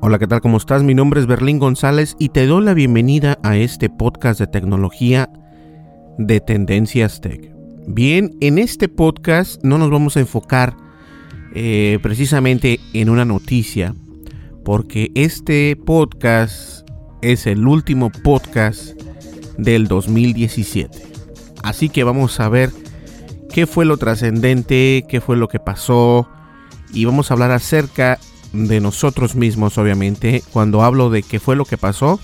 Hola, ¿qué tal? ¿Cómo estás? Mi nombre es Berlín González y te doy la bienvenida a este podcast de tecnología de Tendencias Tech. Bien, en este podcast no nos vamos a enfocar eh, precisamente en una noticia, porque este podcast es el último podcast del 2017. Así que vamos a ver qué fue lo trascendente, qué fue lo que pasó y vamos a hablar acerca de nosotros mismos, obviamente. Cuando hablo de qué fue lo que pasó,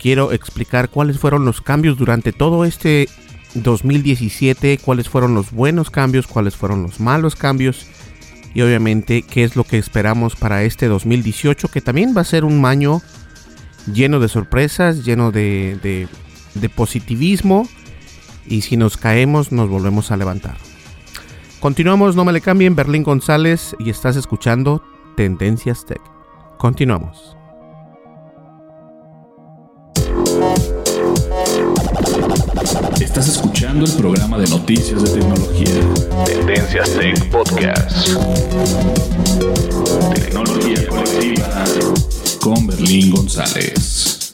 quiero explicar cuáles fueron los cambios durante todo este 2017, cuáles fueron los buenos cambios, cuáles fueron los malos cambios y obviamente qué es lo que esperamos para este 2018, que también va a ser un año lleno de sorpresas, lleno de, de, positivismo y si nos caemos nos volvemos a levantar. Continuamos, no me le cambien, Berlín González y estás escuchando Tendencias Tech. Continuamos. Estás escuchando el programa de noticias de tecnología. Tendencias Tech Podcast. Tecnología colectiva con Berlín González.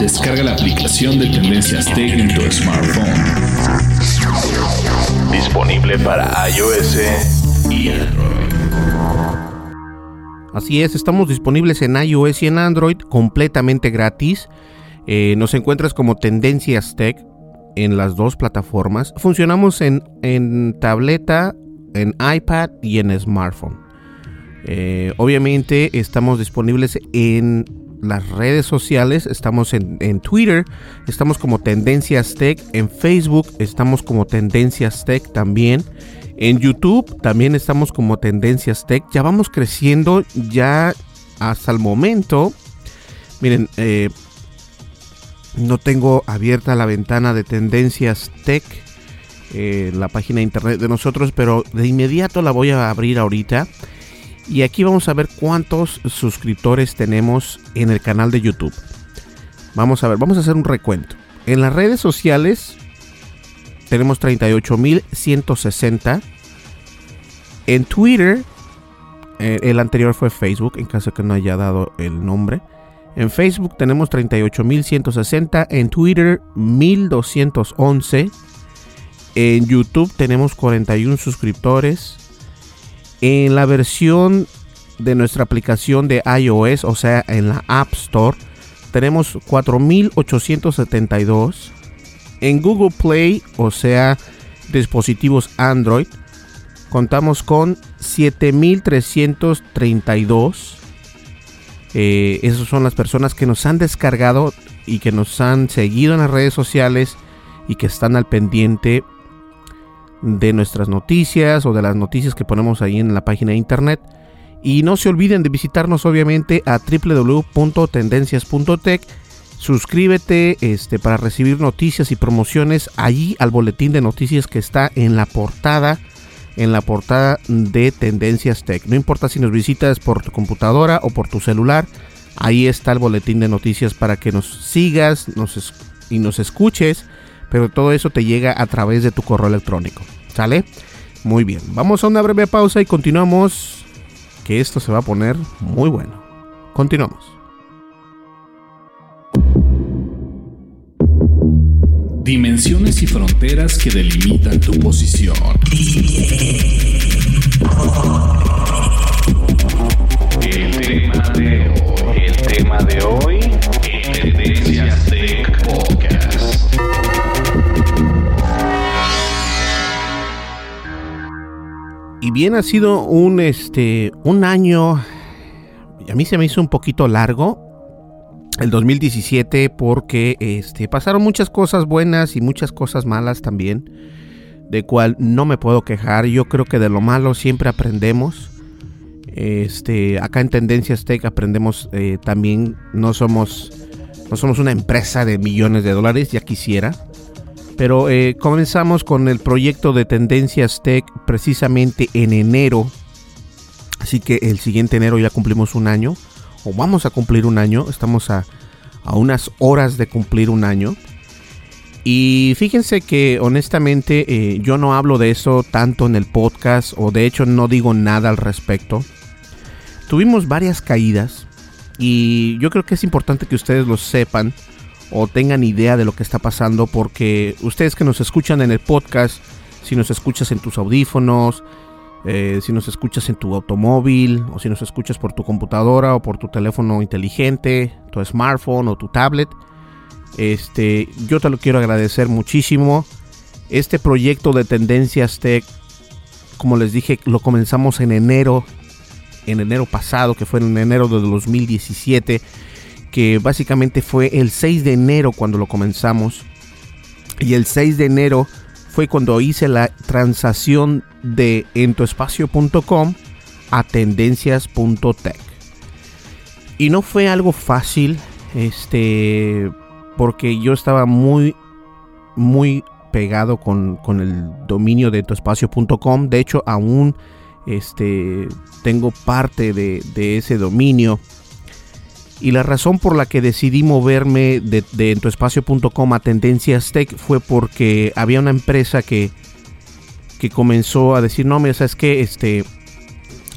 Descarga la aplicación de Tendencias Tech en tu smartphone. Disponible para iOS y Android. Así es, estamos disponibles en iOS y en Android completamente gratis. Eh, nos encuentras como Tendencias Tech en las dos plataformas. Funcionamos en, en tableta, en iPad y en smartphone. Eh, obviamente estamos disponibles en las redes sociales. Estamos en, en, Twitter, estamos como Tendencias Tech. En Facebook estamos como Tendencias Tech también. En YouTube también estamos como Tendencias Tech. Ya vamos creciendo ya hasta el momento. Miren, eh, no tengo abierta la ventana de Tendencias Tech. Eh, la página de internet de nosotros, pero de inmediato la voy a abrir ahorita. Y aquí vamos a ver cuántos suscriptores tenemos en el canal de YouTube. Vamos a ver, vamos a hacer un recuento. En las redes sociales tenemos 38.160. En Twitter, eh, el anterior fue Facebook, en caso que no haya dado el nombre. En Facebook tenemos 38.160. En Twitter, 1.211. En YouTube tenemos 41 suscriptores. En la versión de nuestra aplicación de iOS, o sea, en la App Store, tenemos 4872. En Google Play, o sea, dispositivos Android, contamos con 7332. Eh, esas son las personas que nos han descargado y que nos han seguido en las redes sociales y que están al pendiente de nuestras noticias o de las noticias que ponemos ahí en la página de internet. Y no se olviden de visitarnos obviamente a www.tendencias.tech. Suscríbete este, para recibir noticias y promociones allí al boletín de noticias que está en la portada, en la portada de Tendencias Tech. No importa si nos visitas por tu computadora o por tu celular, ahí está el boletín de noticias para que nos sigas nos y nos escuches, pero todo eso te llega a través de tu correo electrónico. ¿Sale? Muy bien, vamos a una breve pausa y continuamos que esto se va a poner muy bueno. Continuamos. Dimensiones y fronteras que delimitan tu posición. El tema de hoy, el tema de hoy, Tech Y bien, ha sido un, este, un año, a mí se me hizo un poquito largo, el 2017, porque este, pasaron muchas cosas buenas y muchas cosas malas también, de cual no me puedo quejar. Yo creo que de lo malo siempre aprendemos. Este, acá en Tendencias Tech aprendemos eh, también, no somos, no somos una empresa de millones de dólares, ya quisiera pero eh, comenzamos con el proyecto de Tendencias Tech precisamente en enero. Así que el siguiente enero ya cumplimos un año. O vamos a cumplir un año. Estamos a, unas horas de cumplir un año. Y fíjense que honestamente eh, yo no hablo de eso tanto en el podcast. O de hecho no digo nada al respecto. Tuvimos varias caídas. Y yo creo que es importante que ustedes lo sepan o tengan idea de lo que está pasando porque ustedes que nos escuchan en el podcast, si nos escuchas en tus audífonos, eh, si nos escuchas en tu automóvil o si nos escuchas por tu computadora o por tu teléfono inteligente, tu smartphone o tu tablet, este, yo te lo quiero agradecer muchísimo. Este proyecto de Tendencias Tech, como les dije, lo comenzamos en enero, en enero pasado, que fue en enero de 2017 que básicamente fue el 6 de enero cuando lo comenzamos. Y el 6 de enero fue cuando hice la transacción de entoespacio.com a tendencias.tech. Y no fue algo fácil, este, porque yo estaba muy, muy pegado con, con el dominio de entoespacio.com. De hecho, aún este, tengo parte de, de ese dominio y la razón por la que decidí moverme de, de a Tendencias Tech fue porque había una empresa que, que comenzó a decir, no, mira, ¿sabes qué? Este,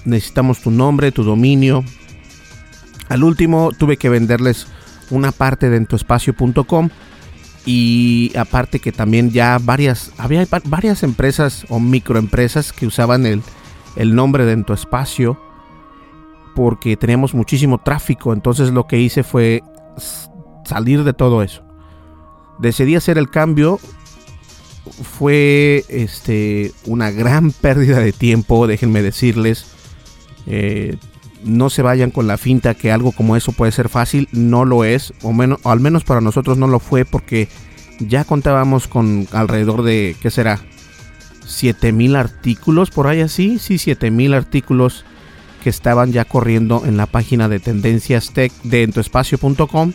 necesitamos tu nombre, tu dominio. Al último tuve que venderles una parte de entuespacio.com y aparte que también ya varias, había varias empresas o microempresas que usaban el, el nombre de Entuespacio porque teníamos muchísimo tráfico. Entonces lo que hice fue salir de todo eso. Decidí hacer el cambio. Fue este, una gran pérdida de tiempo, déjenme decirles. Eh, no se vayan con la finta que algo como eso puede ser fácil. No lo es, o, menos, o al menos para nosotros no lo fue porque ya contábamos con alrededor de, ¿qué será? 7000 artículos por ahí así. Sí, 7000 artículos que estaban ya corriendo en la página de tendencias tech de entoespacio.com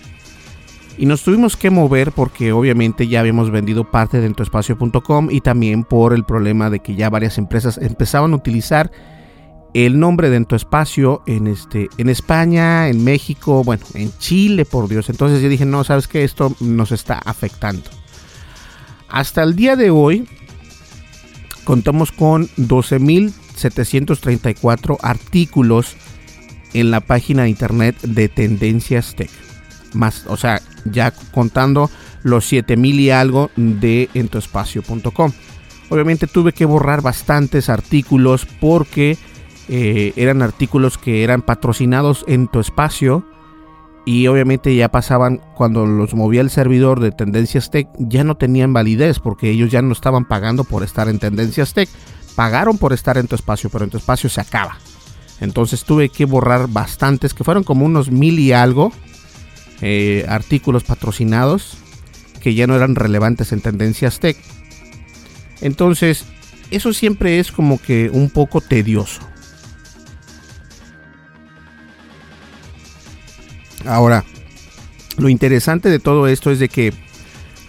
y nos tuvimos que mover porque obviamente ya habíamos vendido parte de entoespacio.com y también por el problema de que ya varias empresas empezaban a utilizar el nombre de Entoespacio en este en España, en México, bueno, en Chile, por Dios. Entonces yo dije, "No, sabes que esto nos está afectando." Hasta el día de hoy contamos con 12.000 734 artículos en la página de internet de Tendencias Tech. Más, o sea, ya contando los 7000 y algo de entoespacio.com. Obviamente tuve que borrar bastantes artículos porque eh, eran artículos que eran patrocinados en tu y obviamente ya pasaban cuando los movía el servidor de Tendencias Tech ya no tenían validez porque ellos ya no estaban pagando por estar en Tendencias Tech pagaron por estar en tu espacio pero en tu espacio se acaba. Entonces tuve que borrar bastantes que fueron como unos mil y algo eh, artículos patrocinados que ya no eran relevantes en Tendencias Tech entonces eso siempre es como que un poco tedioso. Ahora, lo interesante de todo esto es de que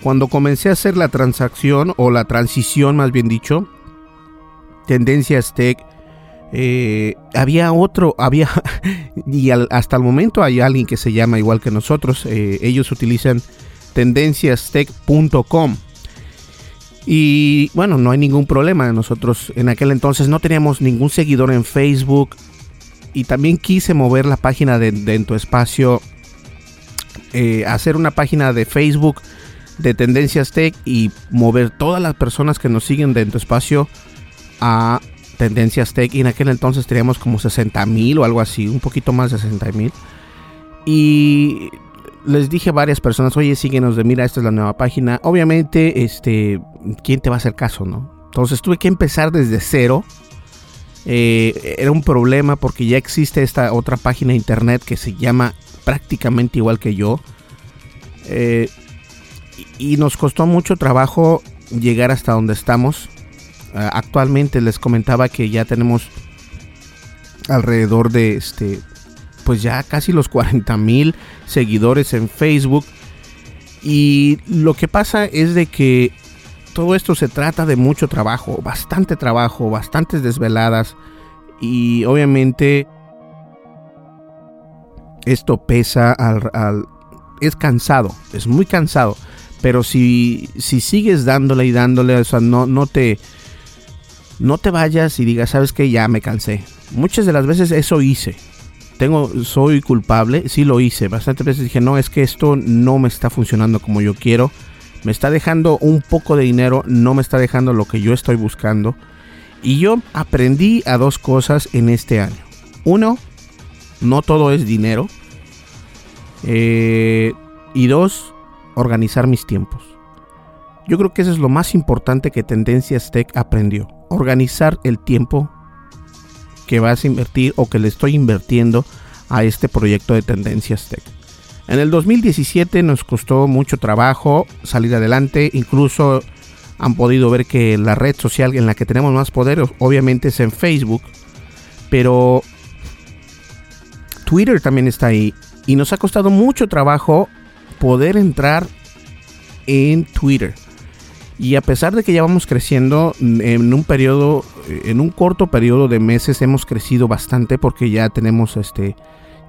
cuando comencé a hacer la transacción o la transición, más bien dicho, Tendencias Tech, eh, había otro, había, y hasta el momento hay alguien que se llama igual que nosotros, eh, ellos utilizan tendenciastech.com. Y bueno, no hay ningún problema. Nosotros en aquel entonces no teníamos ningún seguidor en Facebook, y también quise mover la página de, de tu espacio, eh, hacer una página de Facebook de Tendencias Tech y mover todas las personas que nos siguen de tu espacio a Tendencias Tech. Y en aquel entonces teníamos como 60 mil o algo así, un poquito más de 60 mil. Y les dije a varias personas, oye, síguenos de mira, esta es la nueva página. Obviamente, este, ¿quién te va a hacer caso, no? Entonces tuve que empezar desde cero eh, era un problema porque ya existe esta otra página de internet que se llama prácticamente igual que yo. Eh, y nos costó mucho trabajo llegar hasta donde estamos. Eh, actualmente les comentaba que ya tenemos alrededor de este, pues ya casi los 40 mil seguidores en Facebook. Y lo que pasa es de que todo esto se trata de mucho trabajo, bastante trabajo, bastantes desveladas y obviamente esto pesa al, es cansado, es muy cansado, pero si, si sigues dándole y dándole, o sea, no, no te no te vayas y digas, sabes que ya me cansé. Muchas de las veces eso hice. Tengo, soy culpable, sí lo hice. Bastantes veces dije, no, es que esto no me está funcionando como yo quiero me está dejando un poco de dinero, no me está dejando lo que yo estoy buscando. Y yo aprendí a dos cosas en este año. Uno, no todo es dinero. Eh, y dos, organizar mis tiempos. Yo creo que eso es lo más importante que Tendencias Tech aprendió. Organizar el tiempo que vas a invertir o que le estoy invirtiendo a este proyecto de Tendencias Tech. En el 2017 nos costó mucho trabajo salir adelante, incluso han podido ver que la red social en la que tenemos más poder obviamente es en Facebook, pero Twitter también está ahí y nos ha costado mucho trabajo poder entrar en Twitter. Y a pesar de que ya vamos creciendo en un periodo, en un corto periodo de meses hemos crecido bastante porque ya tenemos este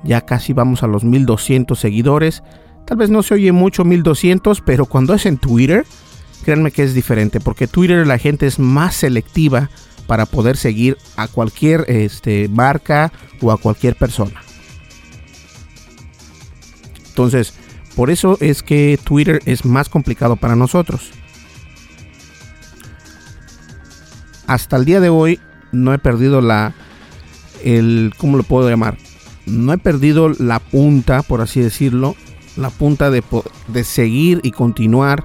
ya casi vamos a los 1200 seguidores. Tal vez no se oye mucho 1200, pero cuando es en Twitter, créanme que es diferente, porque Twitter la gente es más selectiva para poder seguir a cualquier este, marca o a cualquier persona. Entonces, por eso es que Twitter es más complicado para nosotros. Hasta el día de hoy no he perdido la el ¿cómo lo puedo llamar? no he perdido la punta, por así decirlo, la punta de, seguir y continuar,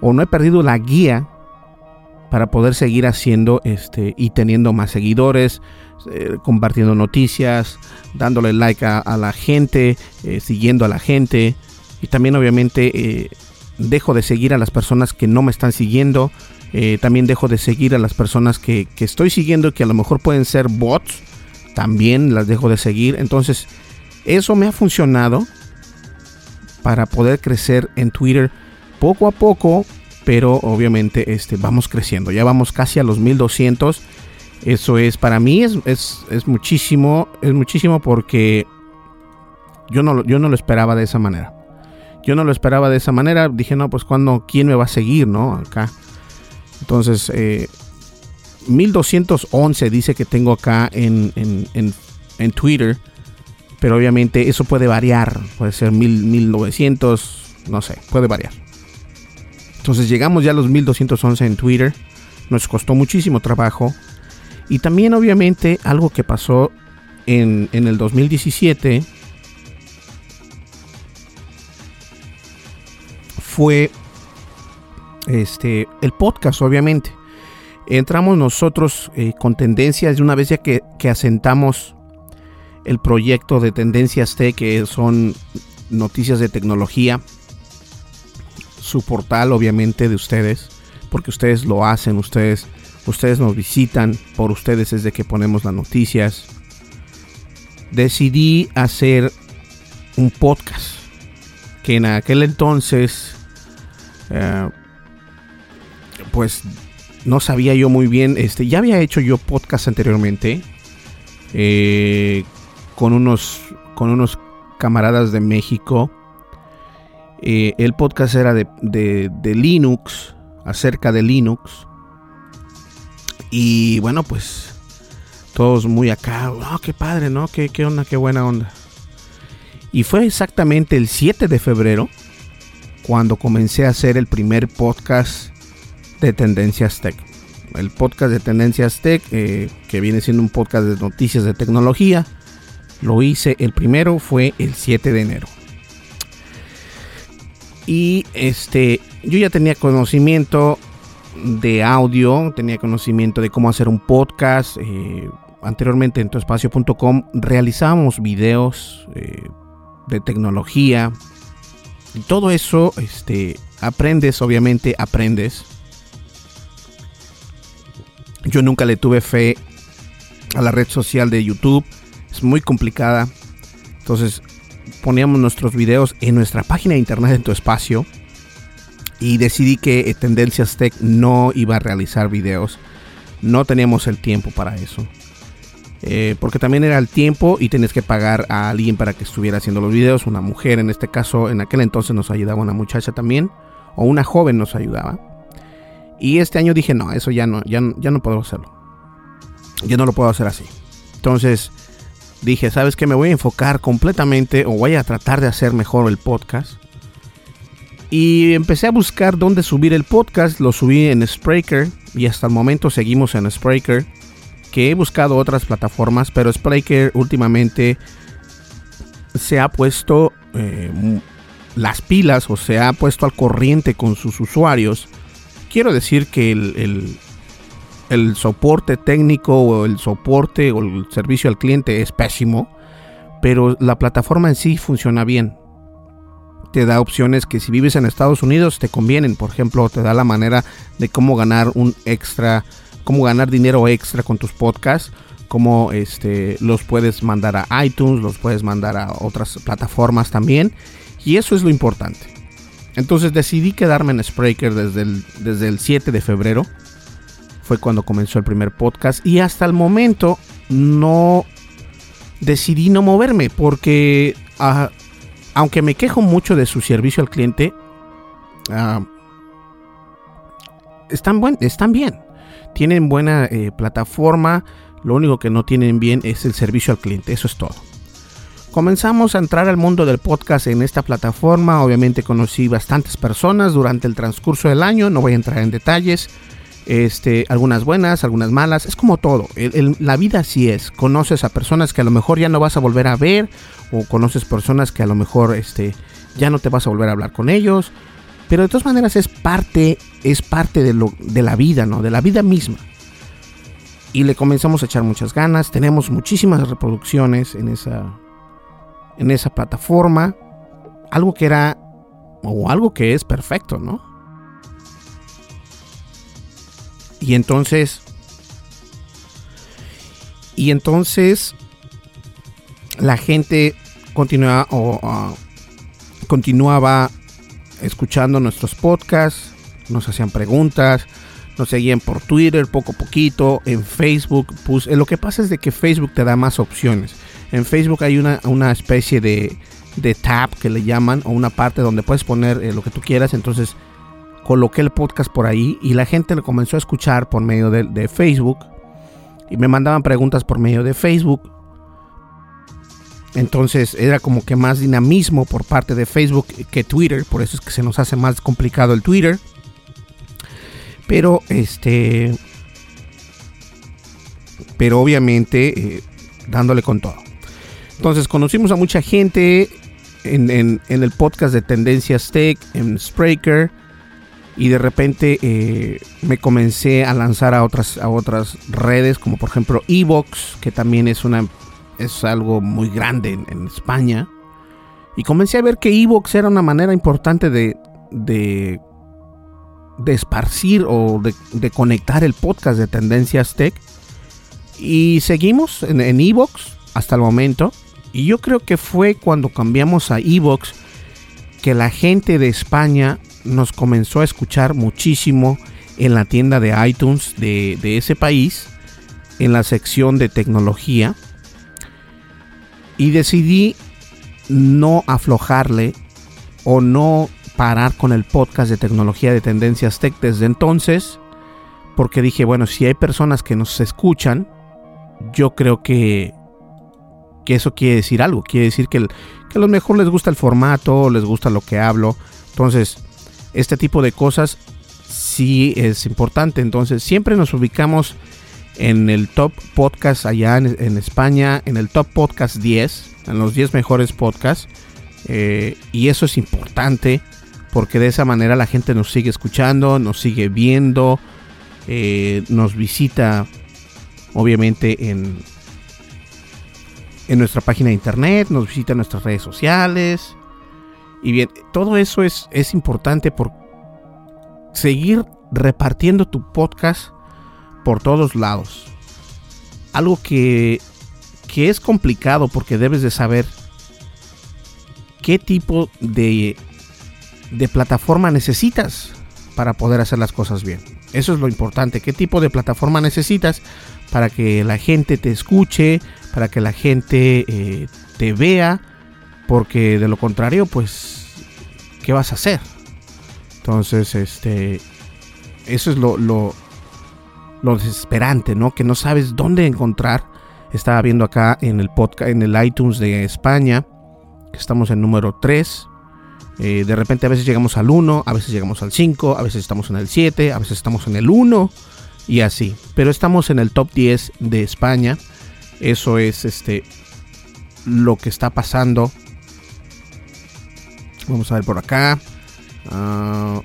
o no he perdido la guía para poder seguir haciendo este y teniendo más seguidores, eh, compartiendo noticias, dándole like a, la gente, eh, siguiendo a la gente y también obviamente eh, dejo de seguir a las personas que no me están siguiendo, también dejo de seguir a las personas que, que estoy siguiendo que a lo mejor pueden ser bots también las dejo de seguir. Entonces, eso me ha funcionado para poder crecer en Twitter poco a poco, pero obviamente este, vamos creciendo. Ya vamos casi a los 1200. Eso es, para mí es, es, muchísimo, es muchísimo porque yo no, yo no lo esperaba de esa manera. Yo no lo esperaba de esa manera. Dije, no, pues cuando, ¿quién me va a seguir, no? Acá. Entonces, eh, 1211 dice que tengo acá en, en, Twitter. Pero obviamente eso puede variar. Puede ser 1900, no sé, puede variar. Entonces llegamos ya a los 1211 en Twitter. Nos costó muchísimo trabajo. Y también obviamente algo que pasó en, en el 2017 fue este el podcast, obviamente. Entramos nosotros eh, con tendencias de una vez ya que, que, asentamos el proyecto de Tendencias T, que son noticias de tecnología, su portal obviamente de ustedes, porque ustedes lo hacen, ustedes, ustedes nos visitan, por ustedes es de que ponemos las noticias. Decidí hacer un podcast que en aquel entonces eh, pues no sabía yo muy bien. Este, ya había hecho yo podcast anteriormente. Eh, con unos. Con unos camaradas de México. Eh, el podcast era de, de, Linux. Acerca de Linux. Y bueno, pues. Todos muy acá. Oh, qué padre, ¿no? Qué, qué onda, qué buena onda. Y fue exactamente el 7 de febrero. Cuando comencé a hacer el primer podcast de Tendencias Tech. El podcast de Tendencias Tech, eh, que viene siendo un podcast de noticias de tecnología, lo hice, el primero fue el 7 de enero. Y este, yo ya tenía conocimiento de audio, tenía conocimiento de cómo hacer un podcast. Eh, anteriormente en tuespacio.com realizábamos videos eh, de tecnología. Y todo eso, este, aprendes, obviamente aprendes. Yo nunca le tuve fe a la red social de YouTube. Es muy complicada. Entonces poníamos nuestros videos en nuestra página de internet en tu espacio. Y decidí que eh, Tendencias Tech no iba a realizar videos. No teníamos el tiempo para eso. Eh, porque también era el tiempo y tenías que pagar a alguien para que estuviera haciendo los videos. Una mujer en este caso, en aquel entonces nos ayudaba una muchacha también. O una joven nos ayudaba. Y este año dije, no, eso ya no, ya, ya no puedo hacerlo. Ya no lo puedo hacer así. Entonces dije, ¿sabes qué? Me voy a enfocar completamente o voy a tratar de hacer mejor el podcast. Y empecé a buscar dónde subir el podcast. Lo subí en Spreaker y hasta el momento seguimos en Spreaker. Que he buscado otras plataformas, pero Spreaker últimamente se ha puesto eh, las pilas o se ha puesto al corriente con sus usuarios quiero decir que el, el, soporte técnico o el soporte o el servicio al cliente es pésimo, pero la plataforma en sí funciona bien. Te da opciones que si vives en Estados Unidos te convienen. Por ejemplo, te da la manera de cómo ganar un extra, cómo ganar dinero extra con tus podcasts, cómo este, los puedes mandar a iTunes, los puedes mandar a otras plataformas también. Y eso es lo importante. Entonces decidí quedarme en Spreaker desde el, desde el 7 de febrero. Fue cuando comenzó el primer podcast. Y hasta el momento no decidí no moverme. Porque ah, aunque me quejo mucho de su servicio al cliente, ah, están, buen, están bien. Tienen buena eh, plataforma. Lo único que no tienen bien es el servicio al cliente. Eso es todo. Comenzamos a entrar al mundo del podcast en esta plataforma. Obviamente conocí bastantes personas durante el transcurso del año. No voy a entrar en detalles. Este, algunas buenas, algunas malas. Es como todo. la vida así es. Conoces a personas que a lo mejor ya no vas a volver a ver. O conoces personas que a lo mejor este, ya no te vas a volver a hablar con ellos. Pero de todas maneras es parte, es parte de, lo, de la vida, ¿no? De la vida misma. Y le comenzamos a echar muchas ganas. Tenemos muchísimas reproducciones en esa, en esa plataforma. Algo que era, o algo que es perfecto, ¿no? Y entonces, y entonces la gente continuaba, o, continuaba escuchando nuestros podcasts, nos hacían preguntas, nos seguían por Twitter poco a poquito, en Facebook. Pues, lo que pasa es de que Facebook te da más opciones. En Facebook hay una, una especie de, de tab que le llaman, o una parte donde puedes poner eh, lo que tú quieras. Entonces coloqué el podcast por ahí y la gente lo comenzó a escuchar por medio de, de Facebook. Y me mandaban preguntas por medio de Facebook. Entonces era como que más dinamismo por parte de Facebook que Twitter. Por eso es que se nos hace más complicado el Twitter. Pero este pero obviamente eh, dándole con todo. Entonces conocimos a mucha gente en, el podcast de Tendencias Tech, en Spreaker, y de repente eh, me comencé a lanzar a otras, a otras redes, como por ejemplo Evox, que también es, una, es algo muy grande en, España. Y comencé a ver que Evox era una manera importante de, de, esparcir o de, conectar el podcast de Tendencias Tech. Y seguimos en Evox hasta el momento. Y yo creo que fue cuando cambiamos a Evox que la gente de España nos comenzó a escuchar muchísimo en la tienda de iTunes de, ese país, en la sección de tecnología. Y decidí no aflojarle o no parar con el podcast de tecnología de Tendencias Tech desde entonces, porque dije, bueno, si hay personas que nos escuchan, yo creo que que eso quiere decir algo, quiere decir que, a lo mejor les gusta el formato, les gusta lo que hablo. Entonces, este tipo de cosas sí es importante. Entonces, siempre nos ubicamos en el top podcast allá en, España, en el top podcast 10, en los 10 mejores podcasts. Eh, y eso es importante porque de esa manera la gente nos sigue escuchando, nos sigue viendo, eh, nos visita obviamente en, en nuestra página de internet, nos visita en nuestras redes sociales. Y bien, todo eso es, es importante por seguir repartiendo tu podcast por todos lados. Algo que, que es complicado porque debes de saber qué tipo de, de plataforma necesitas para poder hacer las cosas bien. Eso es lo importante. ¿Qué tipo de plataforma necesitas para que la gente te escuche, para que la gente eh, te vea, porque de lo contrario, pues, ¿qué vas a hacer? Entonces, este, eso es lo, lo, lo desesperante, ¿no? Que no sabes dónde encontrar. Estaba viendo acá en el podcast, en el iTunes de España, que estamos en número 3. Eh, de repente a veces llegamos al 1, a veces llegamos al 5, a veces estamos en el 7, a veces estamos en el 1 y así. Pero estamos en el top 10 de España. Eso es este lo que está pasando. Vamos a ver por acá. Ah,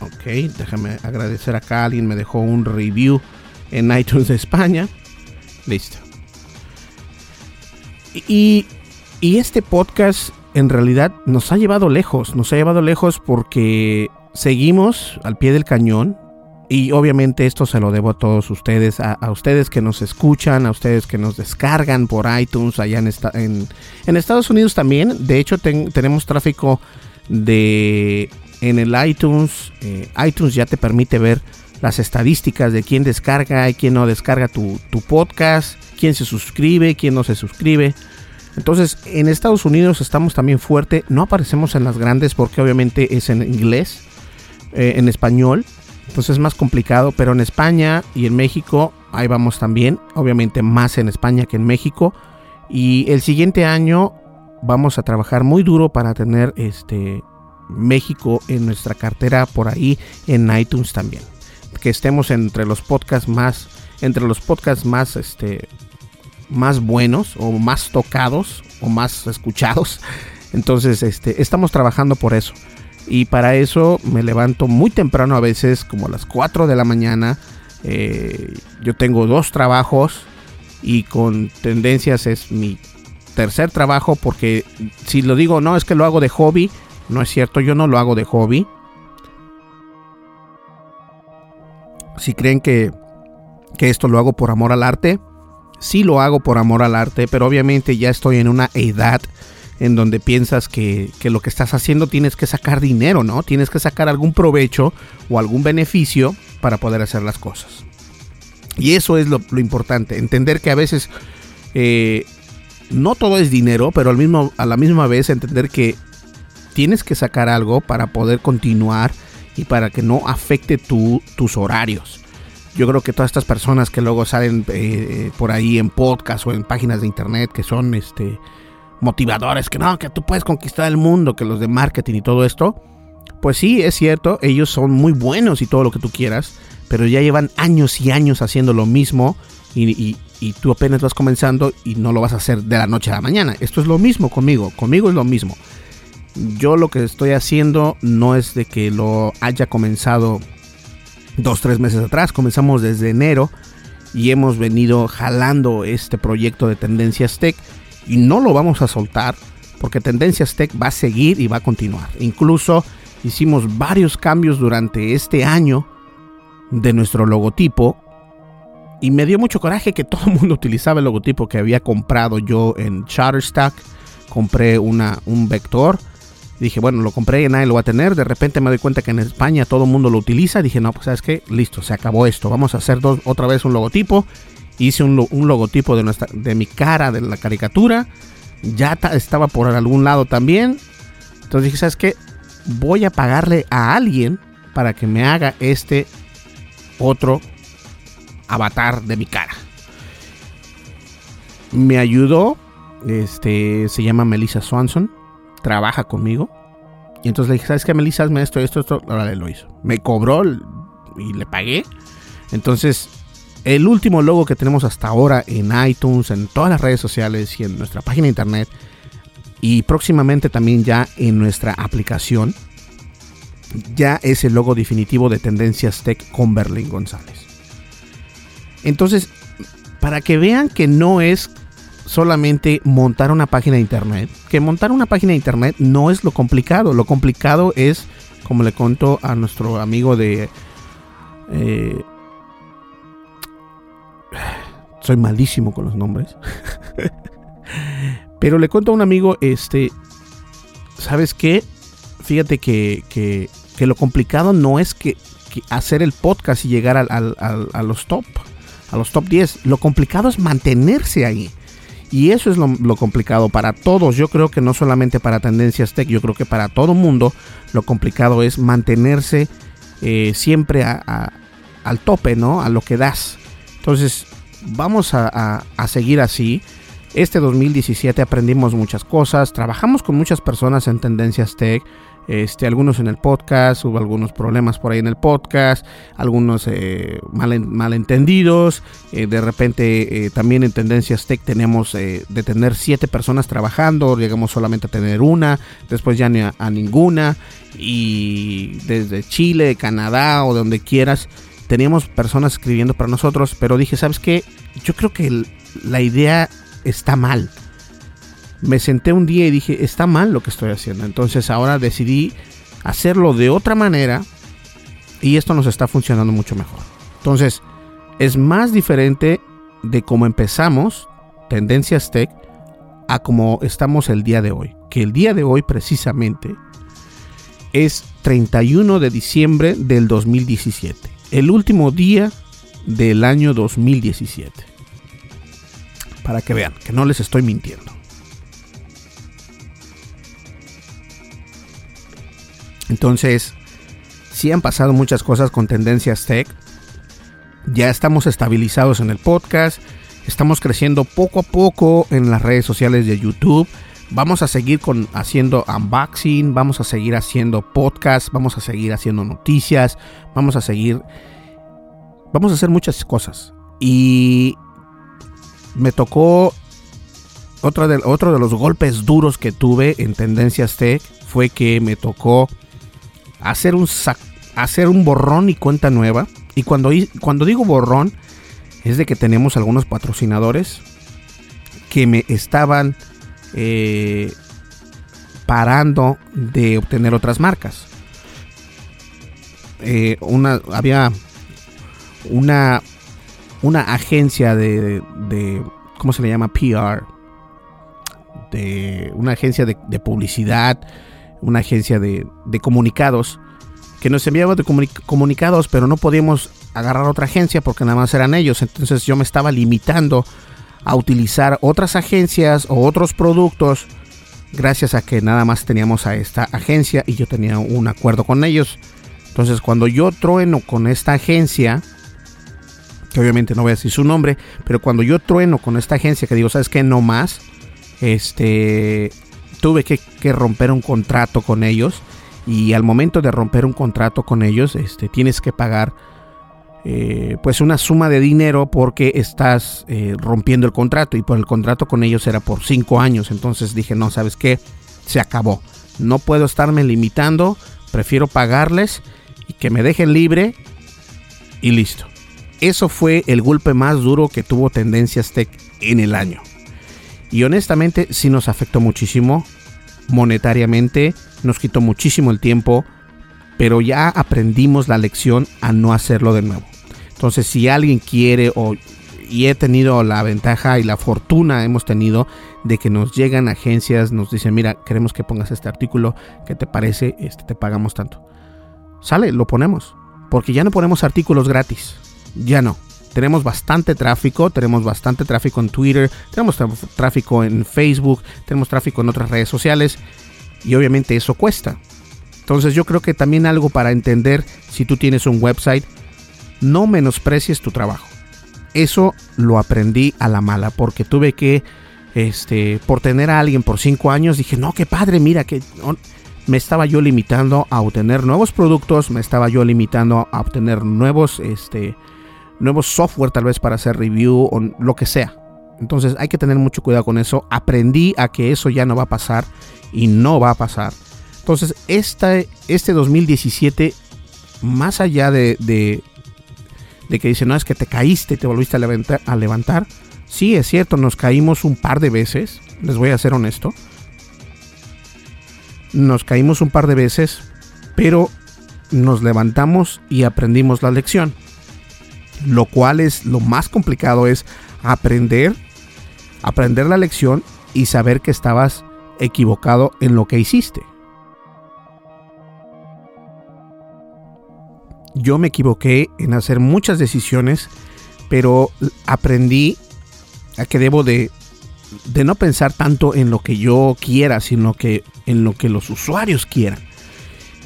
ok, déjame agradecer acá. Alguien me dejó un review en iTunes de España. Listo. Y, y este podcast en realidad nos ha llevado lejos. Nos ha llevado lejos porque seguimos al pie del cañón. Y obviamente esto se lo debo a todos ustedes, a, ustedes que nos escuchan, a ustedes que nos descargan por iTunes allá en, en, Estados Unidos también. De hecho, tenemos tráfico de en el iTunes. Eh, iTunes ya te permite ver las estadísticas de quién descarga y quién no descarga tu, tu podcast, quién se suscribe, quién no se suscribe. Entonces, en Estados Unidos estamos también fuerte. No aparecemos en las grandes porque obviamente es en inglés, eh, en español entonces es más complicado, pero en España y en México ahí vamos también, obviamente más en España que en México. Y el siguiente año vamos a trabajar muy duro para tener este México en nuestra cartera por ahí en iTunes también. Que estemos entre los podcasts más entre los podcasts más este más buenos o más tocados o más escuchados. Entonces, este estamos trabajando por eso. Y para eso me levanto muy temprano a veces, como a las 4 de la mañana. Eh, yo tengo dos trabajos y con tendencias es mi tercer trabajo porque si lo digo, no, es que lo hago de hobby. No es cierto, yo no lo hago de hobby. Si creen que, que esto lo hago por amor al arte, sí lo hago por amor al arte, pero obviamente ya estoy en una edad en donde piensas que, lo que estás haciendo tienes que sacar dinero, ¿no? Tienes que sacar algún provecho o algún beneficio para poder hacer las cosas. Y eso es lo, importante, entender que a veces eh, no todo es dinero, pero al mismo, a la misma vez entender que tienes que sacar algo para poder continuar y para que no afecte tus horarios. Yo creo que todas estas personas que luego salen eh, por ahí en podcast o en páginas de internet que son este motivadores, que no, que tú puedes conquistar el mundo, que los de marketing y todo esto, pues sí, es cierto, ellos son muy buenos y todo lo que tú quieras, pero ya llevan años y años haciendo lo mismo y, tú apenas vas comenzando y no lo vas a hacer de la noche a la mañana. Esto es lo mismo conmigo, conmigo es lo mismo. Yo lo que estoy haciendo no es de que lo haya comenzado dos, tres meses atrás, comenzamos desde enero y hemos venido jalando este proyecto de Tendencias Tech y no lo vamos a soltar porque Tendencias Tech va a seguir y va a continuar. Incluso hicimos varios cambios durante este año de nuestro logotipo y me dio mucho coraje que todo el mundo utilizaba el logotipo que había comprado yo en Shutterstock. Compré una, un vector. Dije, bueno, lo compré y nadie lo va a tener. De repente me doy cuenta que en España todo el mundo lo utiliza. Dije, no, pues sabes qué, listo, se acabó esto. Vamos a hacer dos, otra vez un logotipo. Hice un, logotipo de, nuestra, de mi cara, de la caricatura. Ya estaba por algún lado también. Entonces dije, ¿sabes qué? Voy a pagarle a alguien para que me haga este otro avatar de mi cara. Me ayudó, este, se llama Melissa Swanson, trabaja conmigo. Y entonces le dije, ¿sabes qué, Melissa? Hazme esto, esto, esto. Ahora lo hizo. Me cobró y le pagué. Entonces, el último logo que tenemos hasta ahora en iTunes, en todas las redes sociales y en nuestra página de internet, y próximamente también ya en nuestra aplicación, ya es el logo definitivo de Tendencias Tech con Berlín González. Entonces, para que vean que no es solamente montar una página de internet, que montar una página de internet no es lo complicado, lo complicado es, como le contó a nuestro amigo de... Eh, soy malísimo con los nombres. Pero le cuento a un amigo, este, ¿sabes qué? Fíjate que, que lo complicado no es que, hacer el podcast y llegar a los top, a los top 10. Lo complicado es mantenerse ahí. Y eso es lo, complicado para todos. Yo creo que no solamente para Tendencias Tech, yo creo que para todo mundo lo complicado es mantenerse eh, siempre al tope, ¿no? A lo que das. Entonces, vamos a, a seguir así. Este 2017 aprendimos muchas cosas, trabajamos con muchas personas en Tendencias Tech, este, algunos en el podcast, hubo algunos problemas por ahí en el podcast, algunos eh, malentendidos, eh, de repente eh, también en Tendencias Tech tenemos de tener siete personas trabajando, llegamos solamente a tener una, después ya ni a, ninguna, y desde Chile, Canadá o donde quieras, teníamos personas escribiendo para nosotros, pero dije, ¿sabes qué? Yo creo que la idea está mal me senté un día y dije, está mal lo que estoy haciendo. Entonces ahora decidí hacerlo de otra manera y esto nos está funcionando mucho mejor. Entonces, es más diferente de cómo empezamos Tendencias Tech a cómo estamos el día de hoy. Que el día de hoy precisamente es 31 de diciembre del 2017. El último día del año 2017. Para que vean que no les estoy mintiendo. Entonces, sí han pasado muchas cosas con Tendencias Tech. Ya estamos estabilizados en el podcast. Estamos creciendo poco a poco en las redes sociales de YouTube. Vamos a seguir con, haciendo unboxing, vamos a seguir haciendo podcast, vamos a seguir haciendo noticias, vamos a seguir... Vamos a hacer muchas cosas. Y me tocó otro de, los golpes duros que tuve en Tendencias Tech fue que me tocó hacer un, hacer un borrón y cuenta nueva. Y cuando, cuando digo borrón, es de que tenemos algunos patrocinadores que me estaban eh, parando de obtener otras marcas. Eh, una, había una, una agencia de, de, ¿cómo se le llama? PR. De una agencia de, publicidad una agencia de, comunicados que nos enviaba de comunicados, pero no podíamos agarrar otra agencia porque nada más eran ellos. Entonces yo me estaba limitando a utilizar otras agencias o otros productos gracias a que nada más teníamos a esta agencia y yo tenía un acuerdo con ellos. Entonces cuando yo trueno con esta agencia, que obviamente no voy a decir su nombre, pero cuando yo trueno con esta agencia que digo, ¿sabes qué? No más, este, tuve que, romper un contrato con ellos y al momento de romper un contrato con ellos este, tienes que pagar eh, pues una suma de dinero porque estás eh, rompiendo el contrato y por el contrato con ellos era por cinco años. Entonces dije, no, ¿sabes qué? Se acabó. No puedo estarme limitando, prefiero pagarles y que me dejen libre y listo. Eso fue el golpe más duro que tuvo Tendencias Tech en el año. Y honestamente sí nos afectó muchísimo monetariamente, nos quitó muchísimo el tiempo, pero ya aprendimos la lección a no hacerlo de nuevo. Entonces, si alguien quiere o y he tenido la ventaja y la fortuna hemos tenido de que nos llegan agencias, nos dicen, mira, queremos que pongas este artículo, ¿qué te parece? Este, te pagamos tanto. Sale, lo ponemos, porque ya no ponemos artículos gratis, ya no. Tenemos bastante tráfico, tenemos bastante tráfico en Twitter, tenemos tráfico en Facebook, tenemos tráfico en otras redes sociales y obviamente eso cuesta. Entonces yo creo que también algo para entender si tú tienes un website, no menosprecies tu trabajo. Eso lo aprendí a la mala porque tuve que, este, por tener a alguien por cinco años, dije, no, qué padre, mira, que me estaba yo limitando a obtener nuevos productos, me estaba yo limitando a obtener nuevos, este, nuevos software tal vez para hacer review o lo que sea. Entonces hay que tener mucho cuidado con eso. Aprendí a que eso ya no va a pasar y no va a pasar. Entonces este, este 2017, más allá de que dice, no, es que te caíste y te volviste a a levantar. Sí, es cierto, nos caímos un par de veces, les voy a ser honesto. Nos caímos un par de veces, pero nos levantamos y aprendimos la lección. Lo cual es lo más complicado es aprender, aprender la lección y saber que estabas equivocado en lo que hiciste. Yo me equivoqué en hacer muchas decisiones, pero aprendí a que debo de, de no pensar tanto en lo que yo quiera, sino que en lo que los usuarios quieran.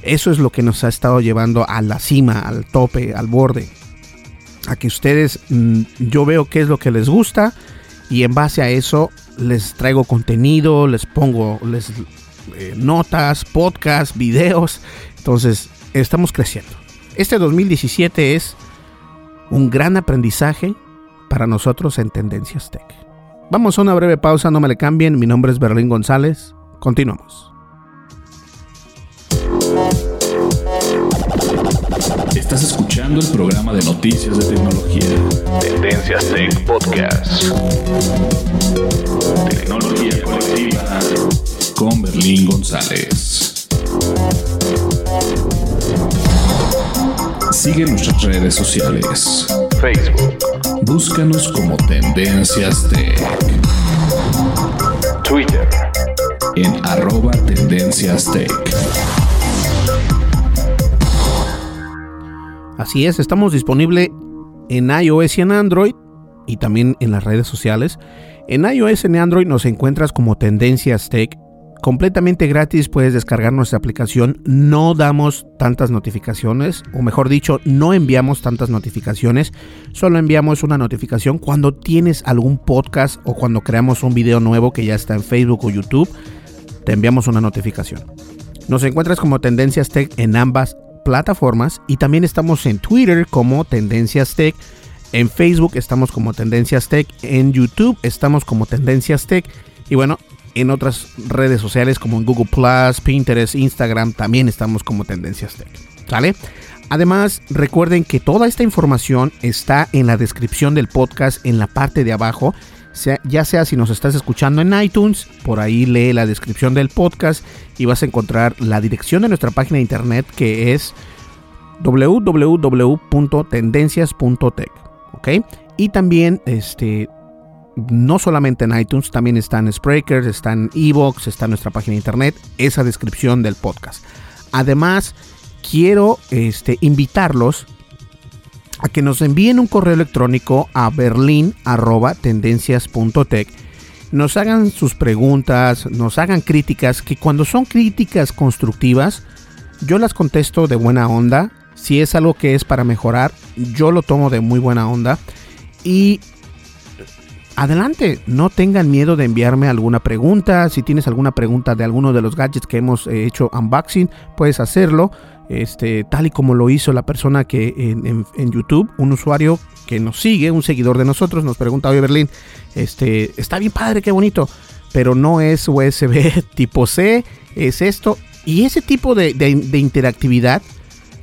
Eso es lo que nos ha estado llevando a la cima, al tope, al borde. A que ustedes, mm, yo veo qué es lo que les gusta y en base a eso les traigo contenido, les pongo eh, notas, podcasts, videos. Entonces, estamos creciendo. Este 2017 es un gran aprendizaje para nosotros en Tendencias Tech. Vamos a una breve pausa, no me le cambien. Mi nombre es Berlín González. Continuamos. Estás escuchando el programa de noticias de tecnología. Tendencias Tech Podcast. Tecnología colectiva con Berlín González. Sigue nuestras redes sociales. Facebook. Búscanos como Tendencias Tech. Twitter. En arroba Tendencias Tech. Así es, estamos disponibles en iOS y en Android y también en las redes sociales. En iOS y en Android nos encuentras como Tendencias Tech completamente gratis puedes descargar nuestra aplicación. No damos tantas notificaciones, o mejor dicho, no enviamos tantas notificaciones. Solo enviamos una notificación cuando tienes algún podcast o cuando creamos un video nuevo que ya está en Facebook o YouTube. Te enviamos una notificación. Nos encuentras como Tendencias Tech en ambas plataformas y también estamos en Twitter como Tendencias Tech. En Facebook estamos como Tendencias Tech. En YouTube estamos como Tendencias Tech. Y bueno, en otras redes sociales como en Google Plus, Pinterest, Instagram, también estamos como Tendencias Tech. ¿Sale? Además, recuerden que toda esta información está en la descripción del podcast en la parte de abajo. ya sea si nos estás escuchando en iTunes, por ahí lee la descripción del podcast y vas a encontrar la dirección de nuestra página de internet que es www.tendencias.tech. ¿Ok? Y también este, no solamente en iTunes, también está en Spreaker, está en Evox, está en nuestra página de internet, esa descripción del podcast. Además, quiero este, invitarlos a que nos envíen un correo electrónico a berlin.tendencias.tech. Nos hagan sus preguntas, nos hagan críticas, que cuando son críticas constructivas, yo las contesto de buena onda. Si es algo que es para mejorar, yo lo tomo de muy buena onda. Y adelante, no tengan miedo de enviarme alguna pregunta. Si tienes alguna pregunta de alguno de los gadgets que hemos eh, hecho unboxing, puedes hacerlo. este, tal y como lo hizo la persona que en, YouTube, un usuario que nos sigue, un seguidor de nosotros, nos pregunta, oye Berlín, este, está bien padre, qué bonito, pero no es USB tipo C, es esto. Y ese tipo de interactividad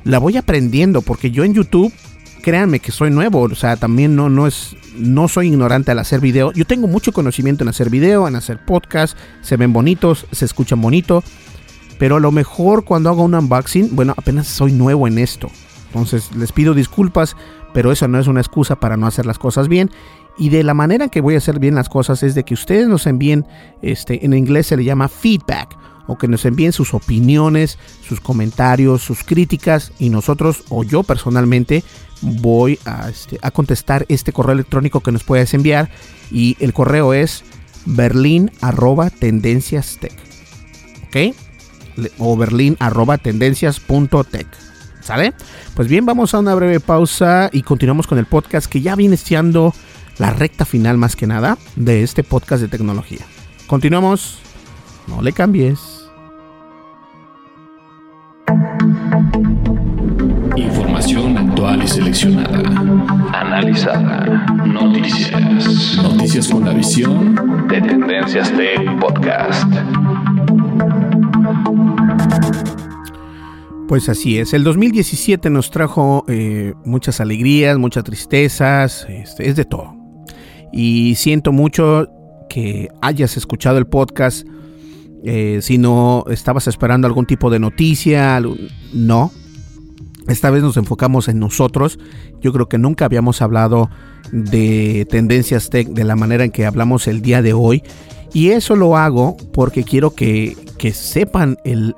la voy aprendiendo, porque yo en YouTube créanme que soy nuevo, o sea, también no, no es, no soy ignorante al hacer video. Yo tengo mucho conocimiento en hacer video, en hacer podcast, se ven bonitos, se escuchan bonito, pero a lo mejor cuando hago un unboxing, bueno, apenas soy nuevo en esto. Entonces les pido disculpas, pero eso no es una excusa para no hacer las cosas bien. Y de la manera que voy a hacer bien las cosas es de que ustedes nos envíen, este, en inglés se le llama feedback o que nos envíen sus opiniones, sus comentarios, sus críticas y nosotros o yo personalmente voy a, este, a contestar este correo electrónico que nos puedes enviar y el correo es berlin arroba tendencias tech. ¿Ok? O berlin arroba tendencias punto tech. ¿Sale? Pues bien, vamos a una breve pausa y continuamos con el podcast que ya viene siendo la recta final más que nada de este podcast de tecnología. Continuamos. No le cambies. Información actual y seleccionada. Analizada. Noticias. Noticias con la visión de Tendencias Tech Podcast. Pues así es, el 2017 nos trajo eh, muchas alegrías, muchas tristezas, este, es de todo. Y siento mucho que hayas escuchado el podcast. Eh, si no estabas esperando algún tipo de noticia, no, esta vez nos enfocamos en nosotros. Yo creo que nunca habíamos hablado de tendencias tech de la manera en que hablamos el día de hoy. Y eso lo hago porque quiero que, sepan el,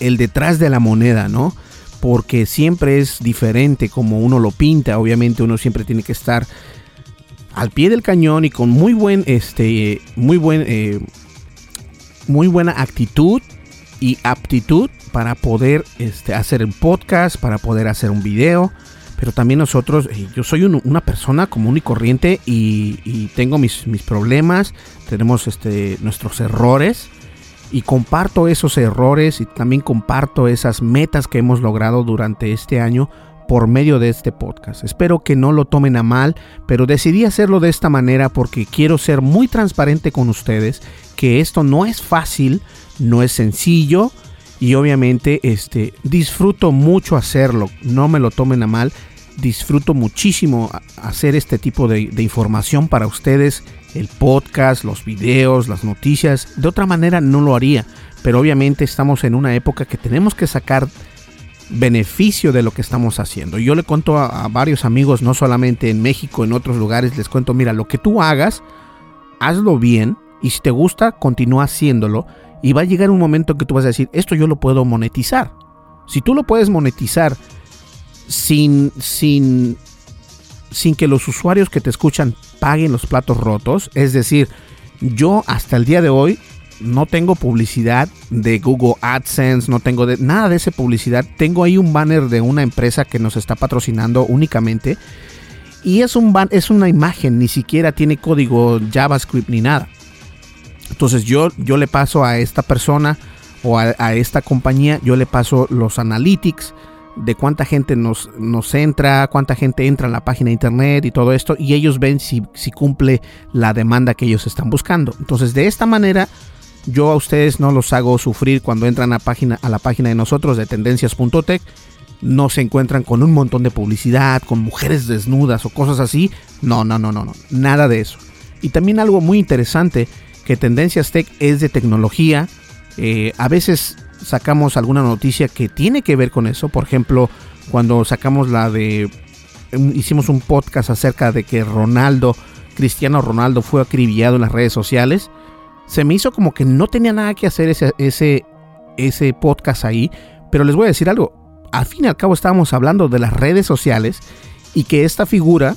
el, detrás de la moneda, ¿no? Porque siempre es diferente como uno lo pinta. Obviamente uno siempre tiene que estar al pie del cañón y con muy buen, este, muy buen, eh, muy buena actitud y aptitud para poder este, hacer un podcast, para poder hacer un video. Pero también nosotros, eh, yo soy una persona común y corriente y, tengo mis, mis, problemas, tenemos este, nuestros errores y comparto esos errores y también comparto esas metas que hemos logrado durante este año por medio de este podcast. Espero que no lo tomen a mal, pero decidí hacerlo de esta manera porque quiero ser muy transparente con ustedes, que esto no es fácil, no es sencillo, y obviamente este disfruto mucho hacerlo, no me lo tomen a mal, disfruto muchísimo hacer este tipo de, información para ustedes, el podcast, los videos, las noticias, de otra manera no lo haría, pero obviamente estamos en una época que tenemos que sacar beneficio de lo que estamos haciendo. Yo le cuento a, a, varios amigos, no solamente en México, en otros lugares, les cuento, mira, lo que tú hagas, hazlo bien y si te gusta, continúa haciéndolo y va a llegar un momento que tú vas a decir, esto yo lo puedo monetizar. Si tú lo puedes monetizar sin, sin, sin que los usuarios que te escuchan paguen los platos rotos, es decir, yo hasta el día de hoy no tengo publicidad de Google AdSense, no tengo de, nada de esa publicidad. Tengo ahí un banner de una empresa que nos está patrocinando únicamente. Y es, un es una imagen, ni siquiera tiene código JavaScript ni nada. Entonces yo, yo le paso a esta persona o a, esta compañía, yo le paso los analytics de cuánta gente nos, nos entra, cuánta gente entra en la página de internet y todo esto, y ellos ven si, si cumple la demanda que ellos están buscando. Entonces de esta manera yo a ustedes no los hago sufrir cuando entran a, página, a la página de nosotros de tendencias.tech. No se encuentran con un montón de publicidad, con mujeres desnudas o cosas así. No, no, no, no, no. Nada de eso. Y también algo muy interesante que Tendencias Tech es de tecnología. Eh, a veces sacamos alguna noticia que tiene que ver con eso. Por ejemplo, cuando sacamos la de... Em, hicimos un podcast acerca de que Ronaldo, Cristiano Ronaldo, fue acribillado en las redes sociales. Se me hizo como que no tenía nada que hacer ese, ese, ese podcast ahí. Pero les voy a decir algo. Al fin y al cabo estábamos hablando de las redes sociales y que esta figura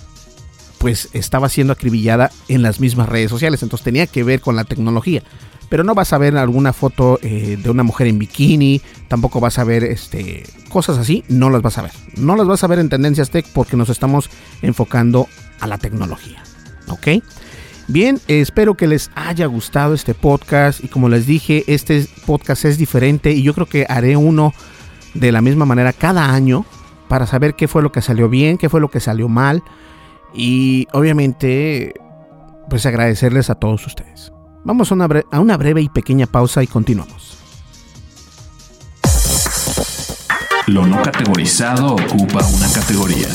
pues estaba siendo acribillada en las mismas redes sociales, entonces tenía que ver con la tecnología. Pero no vas a ver alguna foto eh, de una mujer en bikini, tampoco vas a ver este, cosas así, no las vas a ver. No las vas a ver en Tendencias Tech porque nos estamos enfocando a la tecnología. ¿Ok? Bien, espero que les haya gustado este podcast y como les dije, este podcast es diferente y yo creo que haré uno de la misma manera cada año para saber qué fue lo que salió bien, qué fue lo que salió mal y obviamente pues agradecerles a todos ustedes. Vamos a una, a una breve y pequeña pausa y continuamos. Lo no categorizado ocupa una categoría.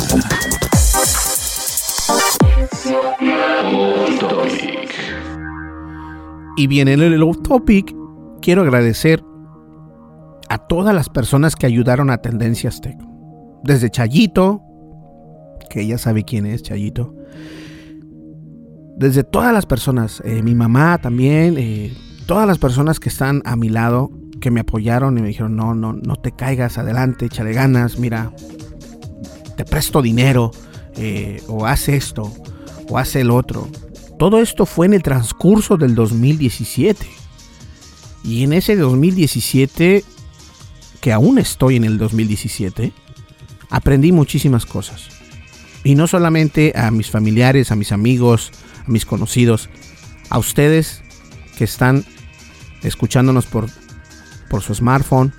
Y bien, en el off topic quiero agradecer a todas las personas que ayudaron a Tendencias Tech. Desde Chayito, que ya sabe quién es Chayito. Desde todas las personas, eh, mi mamá también, eh, todas las personas que están a mi lado, que me apoyaron y me dijeron, no, no, no te caigas, adelante, échale ganas, mira, te presto dinero, eh, o haz esto, o haz el otro. Todo esto fue en el transcurso del 2017. Y en ese 2017, que aún estoy en el 2017, aprendí muchísimas cosas. Y no solamente a mis familiares, a mis amigos, a mis conocidos, a ustedes que están escuchándonos por, por su smartphone,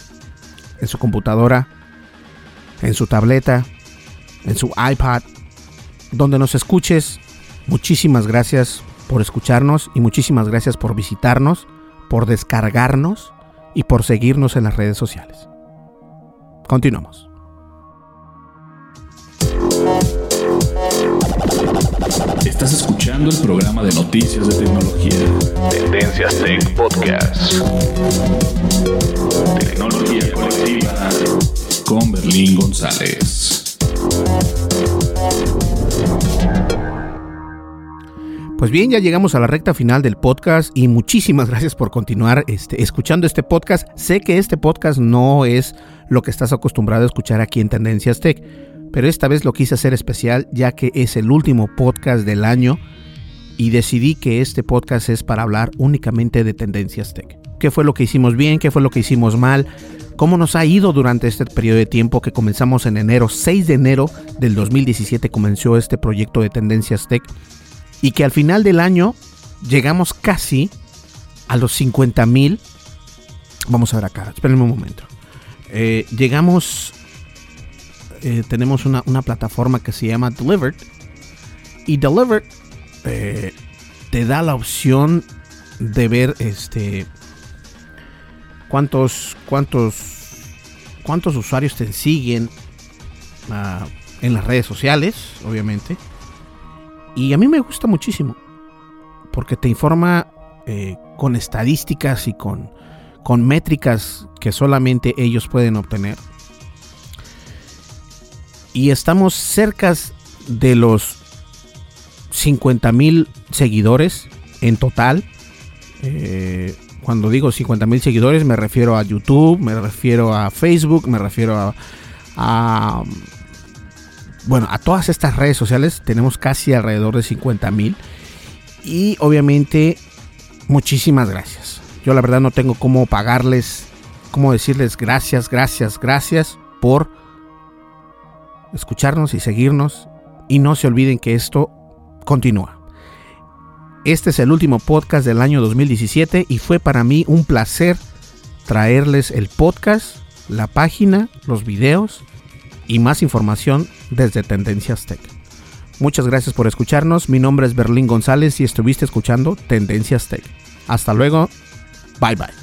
en su computadora, en su tableta, en su iPad, donde nos escuches. Muchísimas gracias por escucharnos y muchísimas gracias por visitarnos, por descargarnos y por seguirnos en las redes sociales. Continuamos. Estás escuchando el programa de noticias de tecnología. Tendencias Tech Podcast. Tecnología colectiva con Berlín González. Pues bien, ya llegamos a la recta final del podcast y muchísimas gracias por continuar este, escuchando este podcast. Sé que este podcast no es lo que estás acostumbrado a escuchar aquí en Tendencias Tech, pero esta vez lo quise hacer especial ya que es el último podcast del año y decidí que este podcast es para hablar únicamente de Tendencias Tech. ¿Qué fue lo que hicimos bien? ¿Qué fue lo que hicimos mal? ¿Cómo nos ha ido durante este periodo de tiempo que comenzamos en enero? 6 de enero del 2017 comenzó este proyecto de Tendencias Tech y que al final del año llegamos casi a los 50 mil. Vamos a ver acá, espérenme un momento. Eh, llegamos, eh, tenemos una, una, plataforma que se llama Delivered. Y Delivered eh, te da la opción de ver este cuántos cuántos cuántos usuarios te siguen uh, en las redes sociales, obviamente y a mí me gusta muchísimo, porque te informa eh, con estadísticas y con, con métricas que solamente ellos pueden obtener. Y estamos cerca de los 50 mil seguidores en total. Eh, cuando digo 50 mil seguidores me refiero a YouTube, me refiero a Facebook, me refiero a, a bueno, a todas estas redes sociales tenemos casi alrededor de 50 mil. Y obviamente, muchísimas gracias. Yo la verdad no tengo cómo pagarles, cómo decirles gracias, gracias, gracias por escucharnos y seguirnos. Y no se olviden que esto continúa. Este es el último podcast del año 2017 y fue para mí un placer traerles el podcast, la página, los videos y más información desde Tendencias Tech. Muchas gracias por escucharnos. Mi nombre es Berlín González y estuviste escuchando Tendencias Tech. Hasta luego. Bye bye.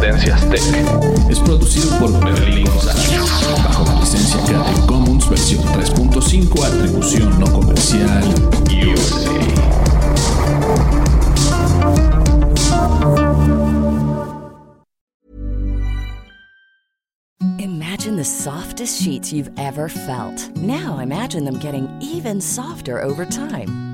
Tendencias Tech es producido por Berlín González bajo la licencia Creative Commons versión 3.5 atribución no comercial USA. Imagine the softest sheets you've ever felt. Now imagine them getting even softer over time.